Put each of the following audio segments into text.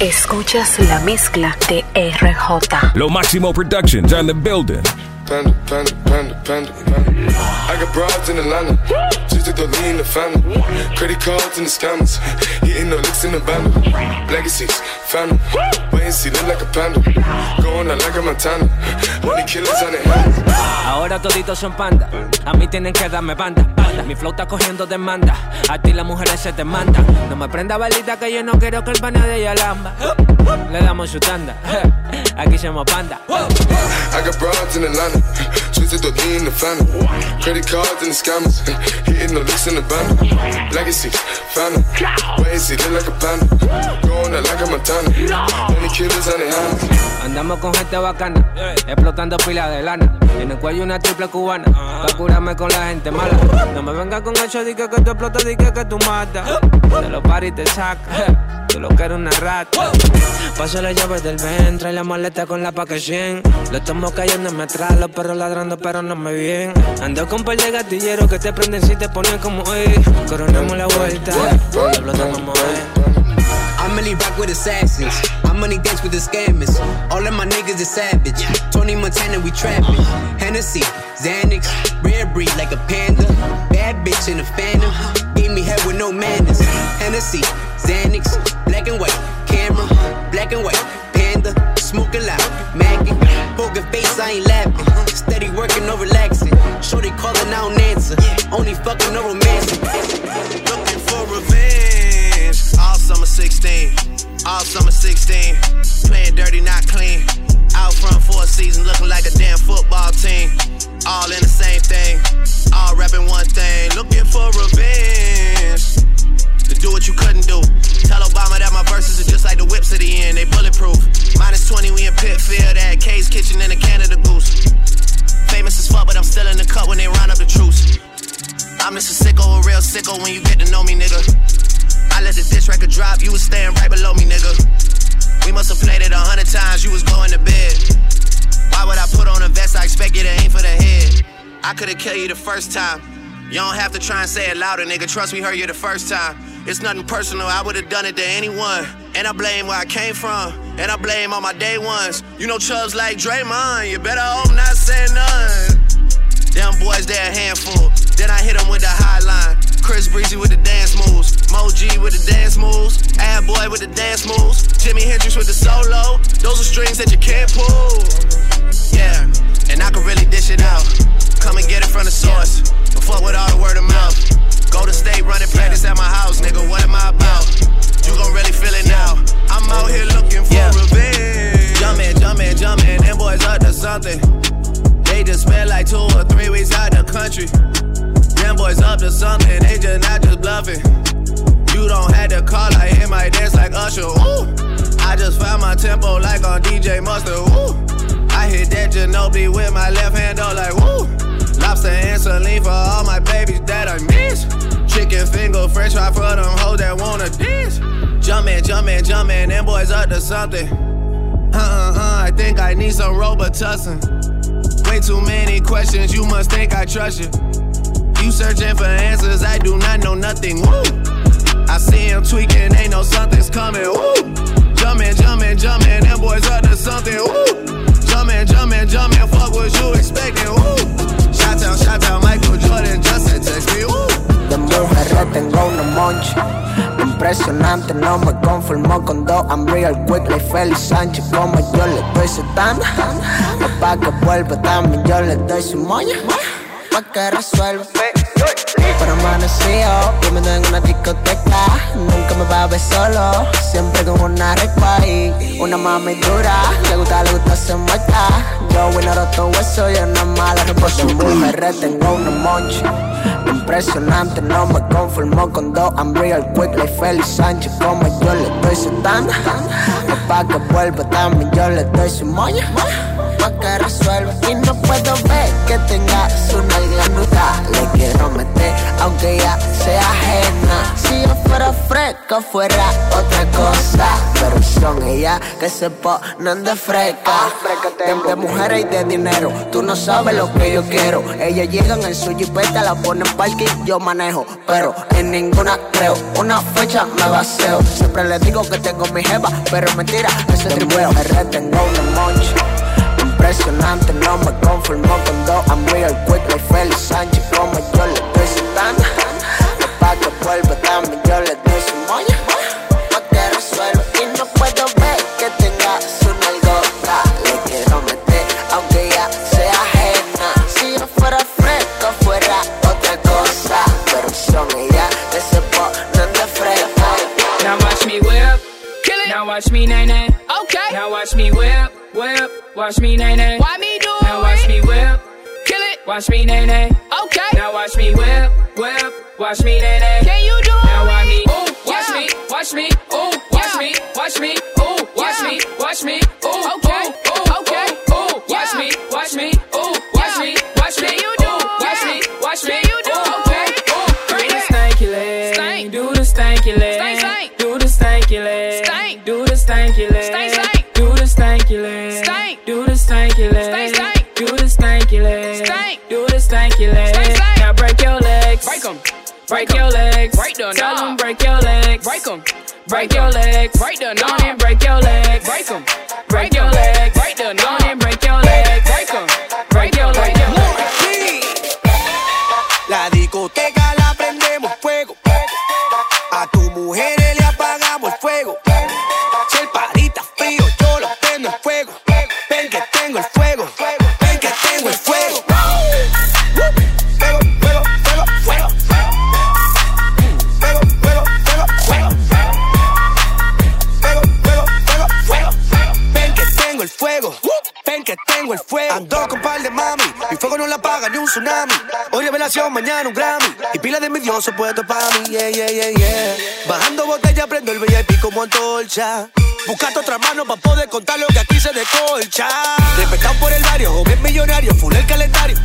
Escuchas la mezcla de RJ. Lo Máximo Productions on the building. Panda, panda, panda, panda, panda. I got broads in Atlanta. Just took the lean the family. Credit cards and the scammers. Hitting the licks in the band. Legacies, family. Wait and see, look like a panda. Going out like a Montana. Money killers on the hands. Ahora toditos son panda. A mí tienen que darme banda. Mi flow está cogiendo demanda. A ti las mujeres se te mandan. No me prenda balita que yo no quiero que el pana de ella lamba. Le damos su tanda. Aquí somos panda. I got broads in Atlanta. Twisted the lean the family. Credit cards and the scammers. Hitting the licks in the band. Legacies, family. And see, look like a panda. Going out like a Montana. Money killers on the hands. Andamos con gente bacana, explotando pilas de lana. En el cuello una triple cubana, pa' curarme con la gente mala. No me vengas con eso, di que, que tú explotas, di que, que tú matas. De los paris te saca, tú lo que eres una rata. Paso la llave del ventre y la maleta con la packaging. Lo estamos cayendo en atrás, los perros ladrando, pero no me bien. Ando con par de gatilleros que te prenden si te ponen como eh. Coronamos la vuelta, explotamos eh. I mainly rock with assassins. I money dance with the scammers. All of my niggas is savage. Tony Montana, we trapping. Hennessy, Xanax, rare breed like a panda. Bad bitch in a phantom. Gave me head with no manners. Hennessy, Xanax, black and white. Camera, black and white. Panda, smoking loud. Maggie, poker face, I ain't laughing. Steady working, no relaxing. Shorty calling, I don't answer. Only fucking, no romancing. Looking for revenge. Summer 16. All summer 16. Playing dirty, not clean. Out front for a season, looking like a damn football team. All in the same thing. All rapping one thing. Looking for revenge. To do what you couldn't do. Tell Obama that my verses are just like the whips at the end. They bulletproof. Minus 20, we in Pitfield. At K's Kitchen in a drop, you was staying right below me, nigga. We must have played it a hundred times, you was going to bed. Why would I put on a vest? I expect you to aim for the head. I could've killed you the first time. You don't have to try and say it louder, nigga. Trust me, heard you the first time. It's nothing personal, I would've done it to anyone. And I blame where I came from, and I blame all my day ones. You know chubs like Draymond, you better hope not say none. Them boys, they a handful. Then I hit them with the high line. Chris Breezy with the with the dance moves. Ad Boy with the dance moves. Jimi Hendrix with the solo. Those are strings that you can't pull. Yeah, and I can really dish it out. Come and get it from the source. But fuck with all the word of mouth. Go to state running practice at my house, nigga. What am I about? You gon' really feel it now. I'm out here looking for revenge. Jumpin', jumpin', jumpin'. Them boys up to something. They just spent like two or three weeks out the country. Them boys up to something, they just not just bluffing. You don't have to call, I hit my dance like Usher. I just found my tempo like on DJ Mustard. I hit that Ginobili with my left hand, though, like woo. Lobster and saline for all my babies that I miss. Chicken finger, french fry for them hoes that wanna dance. Jumpin', jumpin', jumpin', them boys up to something. Uh uh uh, I think I need some Robitussin. Way too many questions, you must think I trust you. You searching for answers, I do not know nothing. Woo! I see him tweaking, ain't no something's coming. Woo! Jumpin', jumpin', jumpin', them boys up to something. Woo! Jumpin', jumpin', jumpin', fuck what you expecting. Woo! Shout out, shout out, Michael Jordan, Justin text me. Woo! De mujeres tengo una moncha Impresionante, no me conformo con dos I'm real quick like Félix Sánchez Como yo le doy su tanda Pa' que vuelva también yo le doy su moña Pa' que resuelva Pero amanecido, viviendo en una discoteca. Nunca me va a ver solo Siempre con una repa y una mami dura Le gusta, le gusta se muerta Yo voy a roto hueso y una mala respuesta Mujeres tengo una moncha Impresionante, no me conformo con dos I'm real quick like Félix Sánchez. Como yo le doy su tanda. Pa' que vuelva también yo le doy su moña. Pa' que resuelva Y no puedo ver que tengas una ganuta Le quiero meter aunque ya sea ajena Si yo fuera fresco fuera otra cosa Pero son ellas que se ponen de fresca. De, de mujeres y de dinero, tú no sabes lo que yo quiero. Ellas llegan en su jipeta, la ponen parking, yo manejo. Pero en ninguna creo, una fecha me vacío. Siempre les digo que tengo mi jeva, pero mentira, ese tribunal me retengo un moncho. Impresionante, no me conformo con dos. I'm real quick, like Félix Sánchez, como yo le estoy citando. Pa' que vuelva también, yo le doy su moña. Watch me nae nae. Okay. Now watch me whip, whip. Watch me nae nae. Can you do Now watch me, ooh, watch me, watch me, ooh, watch me, watch me, ooh, watch me, watch me, ooh, okay, ooh, okay, ooh, watch me, watch me, ooh, watch me, watch me, you do watch me, watch me, you do okay, ooh, do the stanky leg, stank, do the stanky leg, stank, stank, do the stanky leg, stank, do the stanky leg, stank, Break your legs, break the Tell 'em break your legs, break 'em. Break your legs, break the knob, and break your legs, break 'em. Break your la apaga ni un tsunami. Hoy revelación, mañana un Grammy. Y pila de envidioso puesto para mí. Yeah, yeah, yeah, yeah. Bajando botella, prendo el VIP como antorcha. Buscando otra mano para poder contar lo que aquí se decolcha. Respetado por el barrio, joven millonario, full el calendario.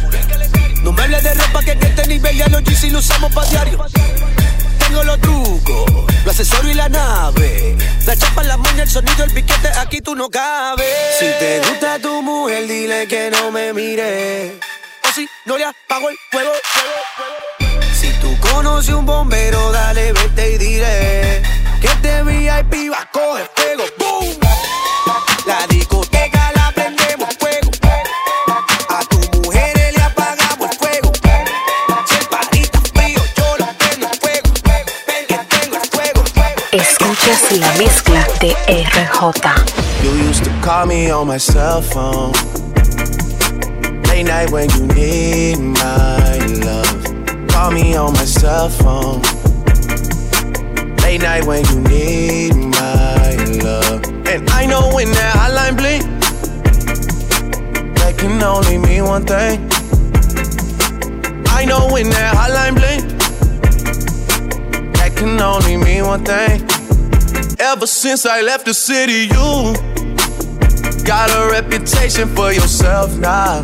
No me hables de ropa que en este nivel ya los GC lo usamos para diario. Tengo los trucos, los accesorios y la nave. La chapa, la moña, el sonido, el piquete, aquí tú no cabes. Si te gusta tu mujer, dile que no me mire. O si no le apago el fuego, fuego, fuego. Si tú conoces un bombero, dale, vete y dile que este VIP va a coger fuego. ¡Boom! La discoteca la prendemos fuego. A tu mujeres le apagamos el fuego. Si el party está frío, yo lo prendo en fuego. Ven que tengo el fuego. Escuchas la mezcla de RJ. You used to call me on my cell phone. Late night when you need my love. Call me on my cell phone. Late night when you need my love. And I know when that hotline blink, that can only mean one thing. I know when that hotline blink, that can only mean one thing. Ever since I left the city, you got a reputation for yourself now.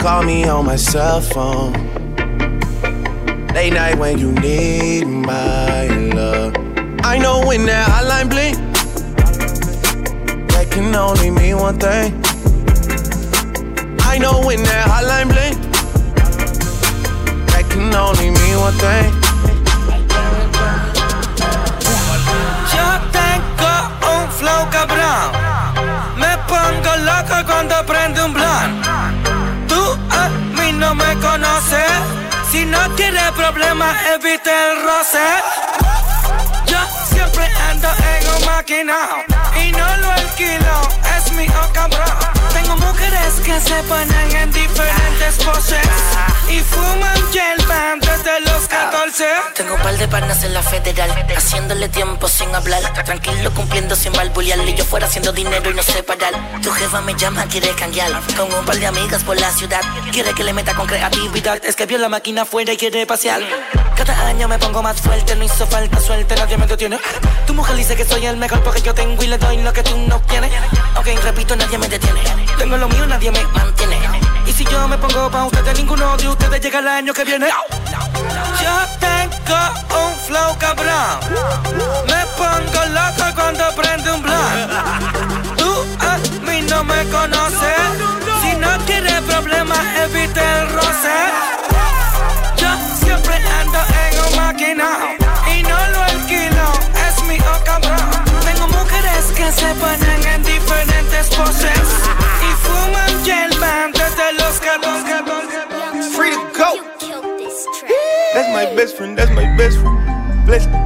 Call me on my cell phone. Late night when you need my love. I know when that hotline blink, that can only mean one thing. I know when that hotline blink, that can only mean one thing. Yo tengo un flow cabrón. Me pongo loco cuando prende un blunt. Me conoces. Si no tienes problemas, evite el roce. Yo siempre ando en un maquinao y no lo alquilo, es mío cabrón. Tengo mujeres que se ponen en diferentes poses y fuman band desde los 14. Tengo un par de panas en la federal, haciéndole tiempo sin hablar. Tranquilo cumpliendo sin balbulear. Y yo fuera haciendo dinero y no sé parar. Tu jefa me llama, quiere cambiar. Con un par de amigas por la ciudad. Quiere que le meta con creatividad. Es que vio la máquina afuera y quiere pasear. Cada año me pongo más fuerte, no hizo falta suerte, nadie me detiene. Tu mujer dice que soy el mejor porque yo tengo y le doy lo que tú no tienes. Ok, repito, nadie me detiene. Tengo lo mío, nadie me mantiene. Y si yo me pongo pa' ustedes, ninguno de ustedes llega el año que viene. Yo tengo un flow cabrón. Me pongo loco cuando prende un blunt. Tú a mí no me conoces. Si no quieres problemas, evite el roce. Yo siempre ando en un máquina se ponen en diferentes poses y fuman band desde los 14. Free to go. That's my best friend, that's my best friend. Bless me.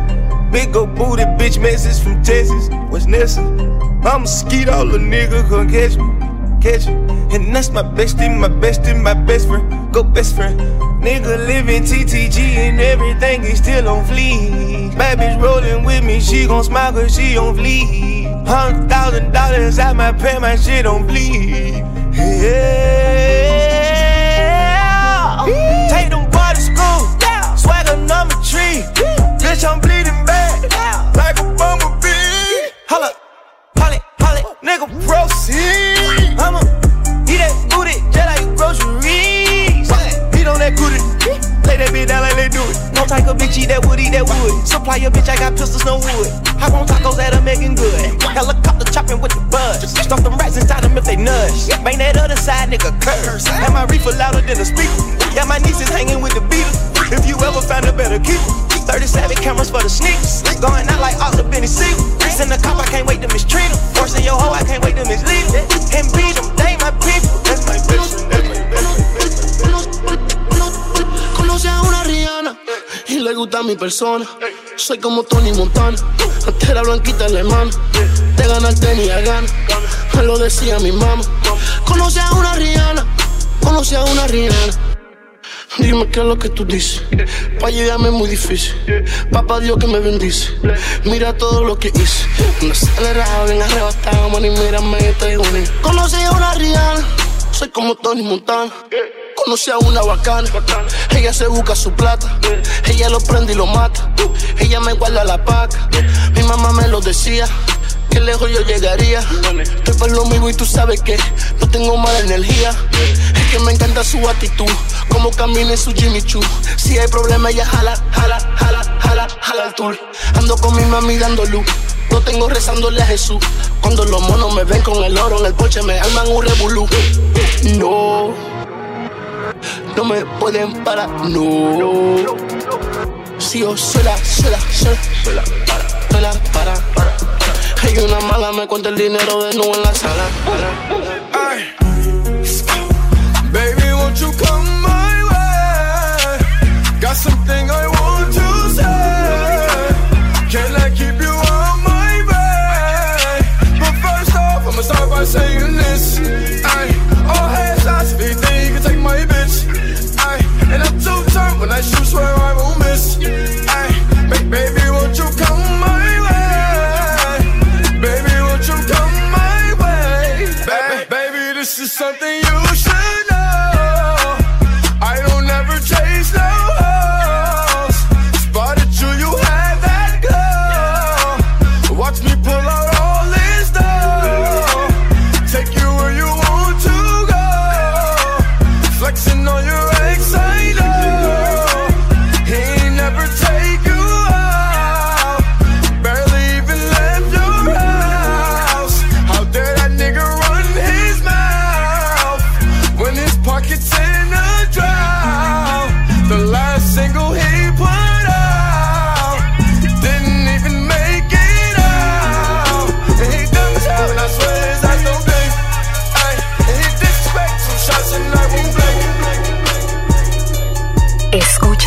Big old booty bitch message from Texas. What's next? I'm a skeet all the nigga gon' catch me. Catch me. And that's my bestie, my bestie, my best friend. Go best friend. Nigga living TTG and everything is still on fleek. Bad bitch rolling with me, she gon' smile cause she on fleek. Hundred thousand dollars out my pay, my shit on bleed. Yeah. Take them boys to school swagger number three. Bitch, I'm bleeding bad, like a bumblebee. Holla, holly, holly, nigga, proceed. I'ma eat that booty just like groceries. Type of bitch eat that wood, eat that wood. Supply your bitch, I got pistols, no wood. Hop on tacos that are making good. Helicopter chopping with the buzz. Stuff them rats inside them if they nudge. Bang that other side, nigga, curse. Have my reefer louder than a speaker. Yeah, my niece is hanging with the Beatles. If you ever find a better keeper, 37 cameras for the sneakers. Going out like the Benny Siegel. Send the cop, I can't wait to mistreat him. Forcing your hoe, I can't wait to mislead him. And beat him, they my people. That's my Conoce a una Rihanna y le gusta mi persona. Soy como Tony Montana, antes era blanquita alemana. De ganar tenía gana, me lo decía mi mamá. Conoce a una Rihanna, conoce a una Rihanna. Dime qué es lo que tú dices. Pa' llegarme es muy difícil. Papá Dios que me bendice. Mira todo lo que hice. Un acelerado, bien arrebatado, man, y mírame, estoy bonito. Conocí a una Rihanna, soy como Tony Montana. Conocí a una bacana, ella se busca su plata, ella lo prende y lo mata, ella me guarda la paca, mi mamá me lo decía, que lejos yo llegaría. Estoy por lo mismo y tú sabes que no tengo mala energía. Es que me encanta su actitud, como camina en su Jimmy Choo. Si hay problema, ella jala, jala, jala, jala, jala el tour. Ando con mi mami dando luz. No tengo rezándole a Jesús. Cuando los monos me ven con el oro en el porche, me arman un revolú. No, no me pueden parar, no. Si yo sola, sola, sola, sola, para, para, para. Hay una mala, me cuenta el dinero de nuevo en la sala. Baby, won't you come my way? Got something I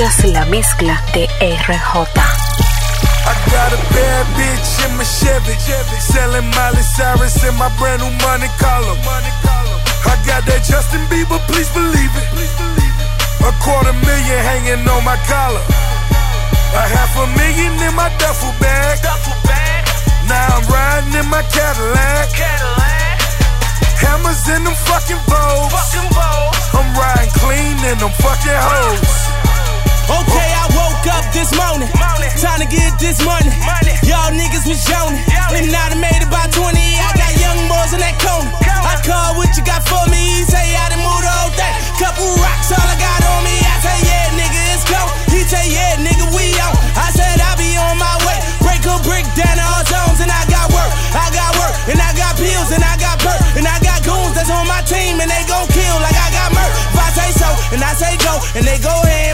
Escuchas la mezcla de RJ. I got a bad bitch in a Chevy. Selling Miley Cyrus in my brand new money collar. I got that Justin Bieber, please believe it. A quarter million hanging on my collar. A half a million in my duffel bag. Now I'm riding in my Cadillac. Hammers in them fucking bows. I'm riding clean in them fucking hoes. Okay, I woke up this morning. Time to get this money. Y'all niggas was yawning. And I made about 20. I got young boys in that corner. I call what you got for me. He say I done moved the whole thing. Couple rocks, all I got on me. I say, yeah, nigga, it's go. He say, yeah, nigga, we on. I said, I be on my way. Break a brick down all zones. And I got work. I got work. And I got pills. And I got perk. And I got goons that's on my team. And they gon' kill like I got murk. If I say so, and I say go. And they go ham.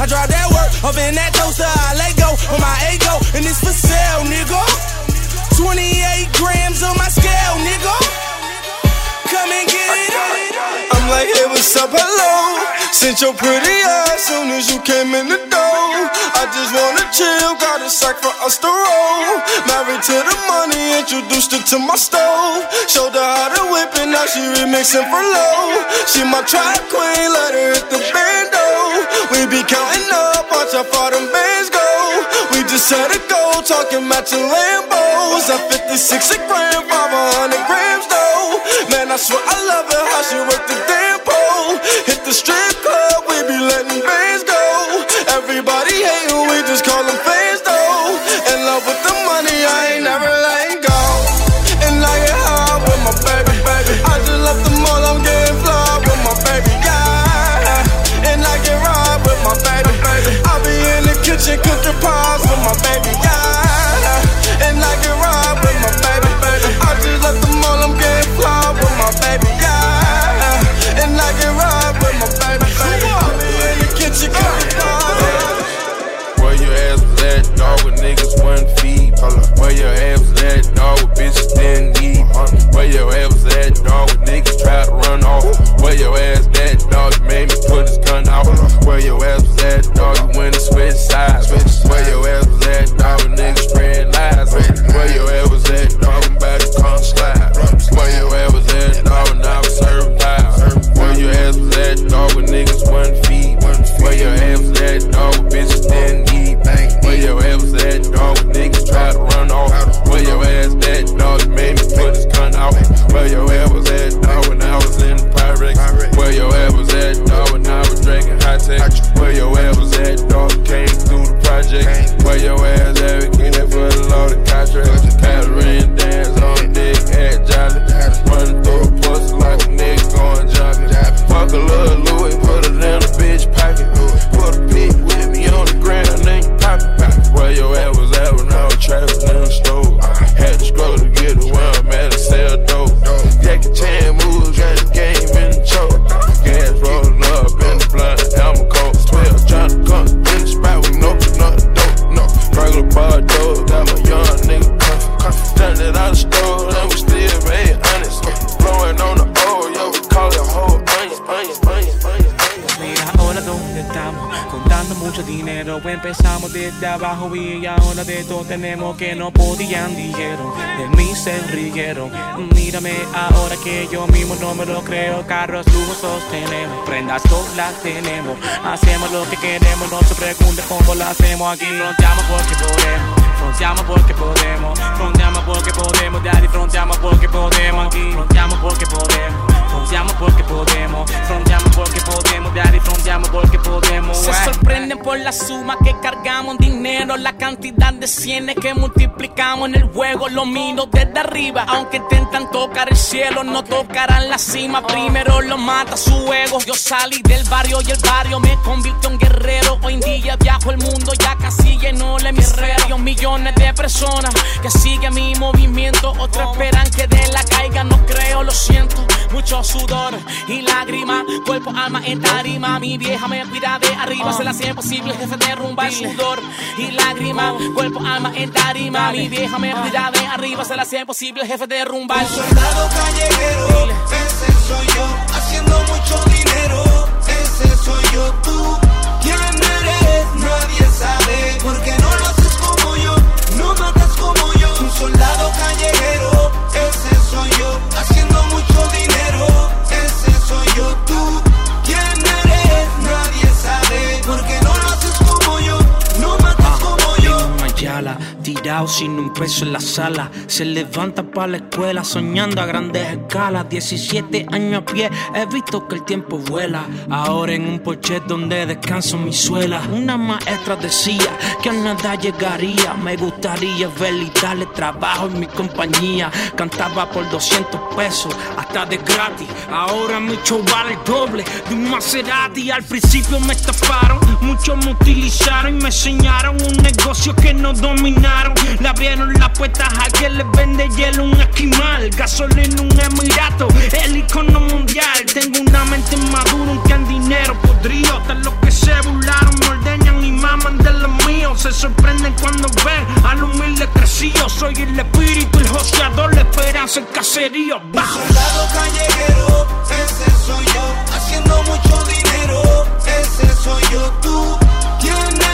I drop that work. Up in that toaster. I let go. On my ego. And it's for sale, nigga. 28 grams on my scale, nigga. Come and get. Like, hey, what's up, hello? Sent your pretty ass soon as you came in the door. I just wanna chill, got a sack for us to roll. Married to the money, introduced her to my stove. Showed her how to whip it, now she remixing for low. She my track queen, let her hit the bando. We be counting up, watch how far them bands go. We just set a goal, talking matching Lambos. At 56 a gram, 500 desde abajo y ahora de todo tenemos que no podían, dijeron. De mí se rieron. Mírame ahora que yo mismo no me lo creo. Carros lujosos tenemos, prendas todas las tenemos. Hacemos lo que queremos, no se pregunte cómo lo hacemos aquí. Fronteamos porque podemos. Fronteamos porque podemos, fronteamos porque podemos, daddy, fronteamos porque podemos aquí, fronteamos porque podemos, fronteamos porque podemos, fronteamos porque podemos, daddy, fronteamos porque podemos. Se sorprenden por la suma que cargamos dinero, la cantidad de cienes que multiplicamos en el juego, lo miro desde arriba, aunque intentan tocar el cielo, no tocarán la cima, primero lo mata su ego. Yo salí del barrio y el barrio me convirtió en guerrero, hoy en día viajo el mundo, ya casi llenó el hemisferio, millones de personas que siguen mi movimiento. Otros esperan que de la caiga, no creo, lo siento. Mucho sudor y lágrimas, cuerpo, alma en tarima. Mi vieja me cuida de arriba, se la hace posible, jefe de rumba y sudor y lágrimas, cuerpo, alma en tarima. Mi vieja me cuida de arriba, se la hace posible, jefe de rumba. Soldado callejero, ese soy yo, haciendo mucho peso en la sala. Se levanta para la escuela soñando a grandes escalas. 17 años a pie, he visto que el tiempo vuela. Ahora en un porche donde descanso mi suela. Una maestra decía que a nada llegaría. Me gustaría ver y darle trabajo en mi compañía. Cantaba por 200 pesos, hasta de gratis. Ahora mi show vale el doble de un Maserati. Al principio me estafaron, muchos me utilizaron y me enseñaron un negocio que no dominaron. Le las puertas a quien les vende hielo, un esquimal, gasolina, un emirato, el icono mundial. Tengo una mente madura, un can dinero podrido. Hasta los que se burlaron me ordeñan y maman de los míos. Se sorprenden cuando ven al humilde crecido. Soy el espíritu, el joseador, la esperanza, el caserío. Bajo. Soldado callejero, ese soy yo, haciendo mucho dinero, ese soy yo, tú, ¿quién eres?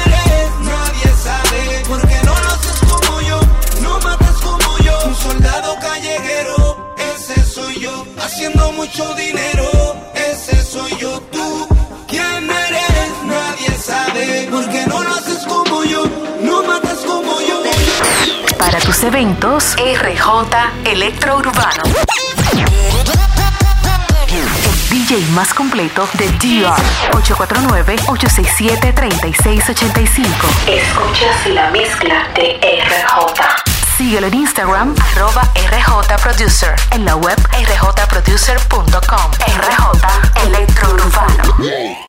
Haciendo mucho dinero, ese soy yo, tú, ¿quién eres? Nadie sabe, porque no lo haces como yo, no matas como yo. Para tus eventos, RJ Electrourbano. El DJ más completo de DR. 849-867-3685. Escuchas la mezcla de RJ. Síguelo en Instagram, arroba RJ Producer. En la web rjproducer.com. RJ Electrourbano.